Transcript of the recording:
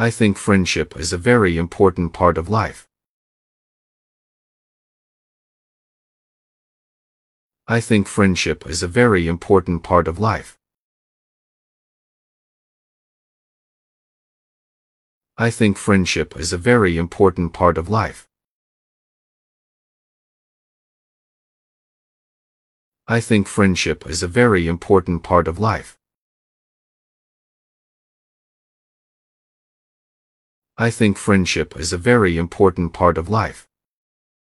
I think friendship is a very important part of life. I think friendship is a very important part of life. I think friendship is a very important part of life. I think friendship is a very important part of life. I think friendship is a very important part of life.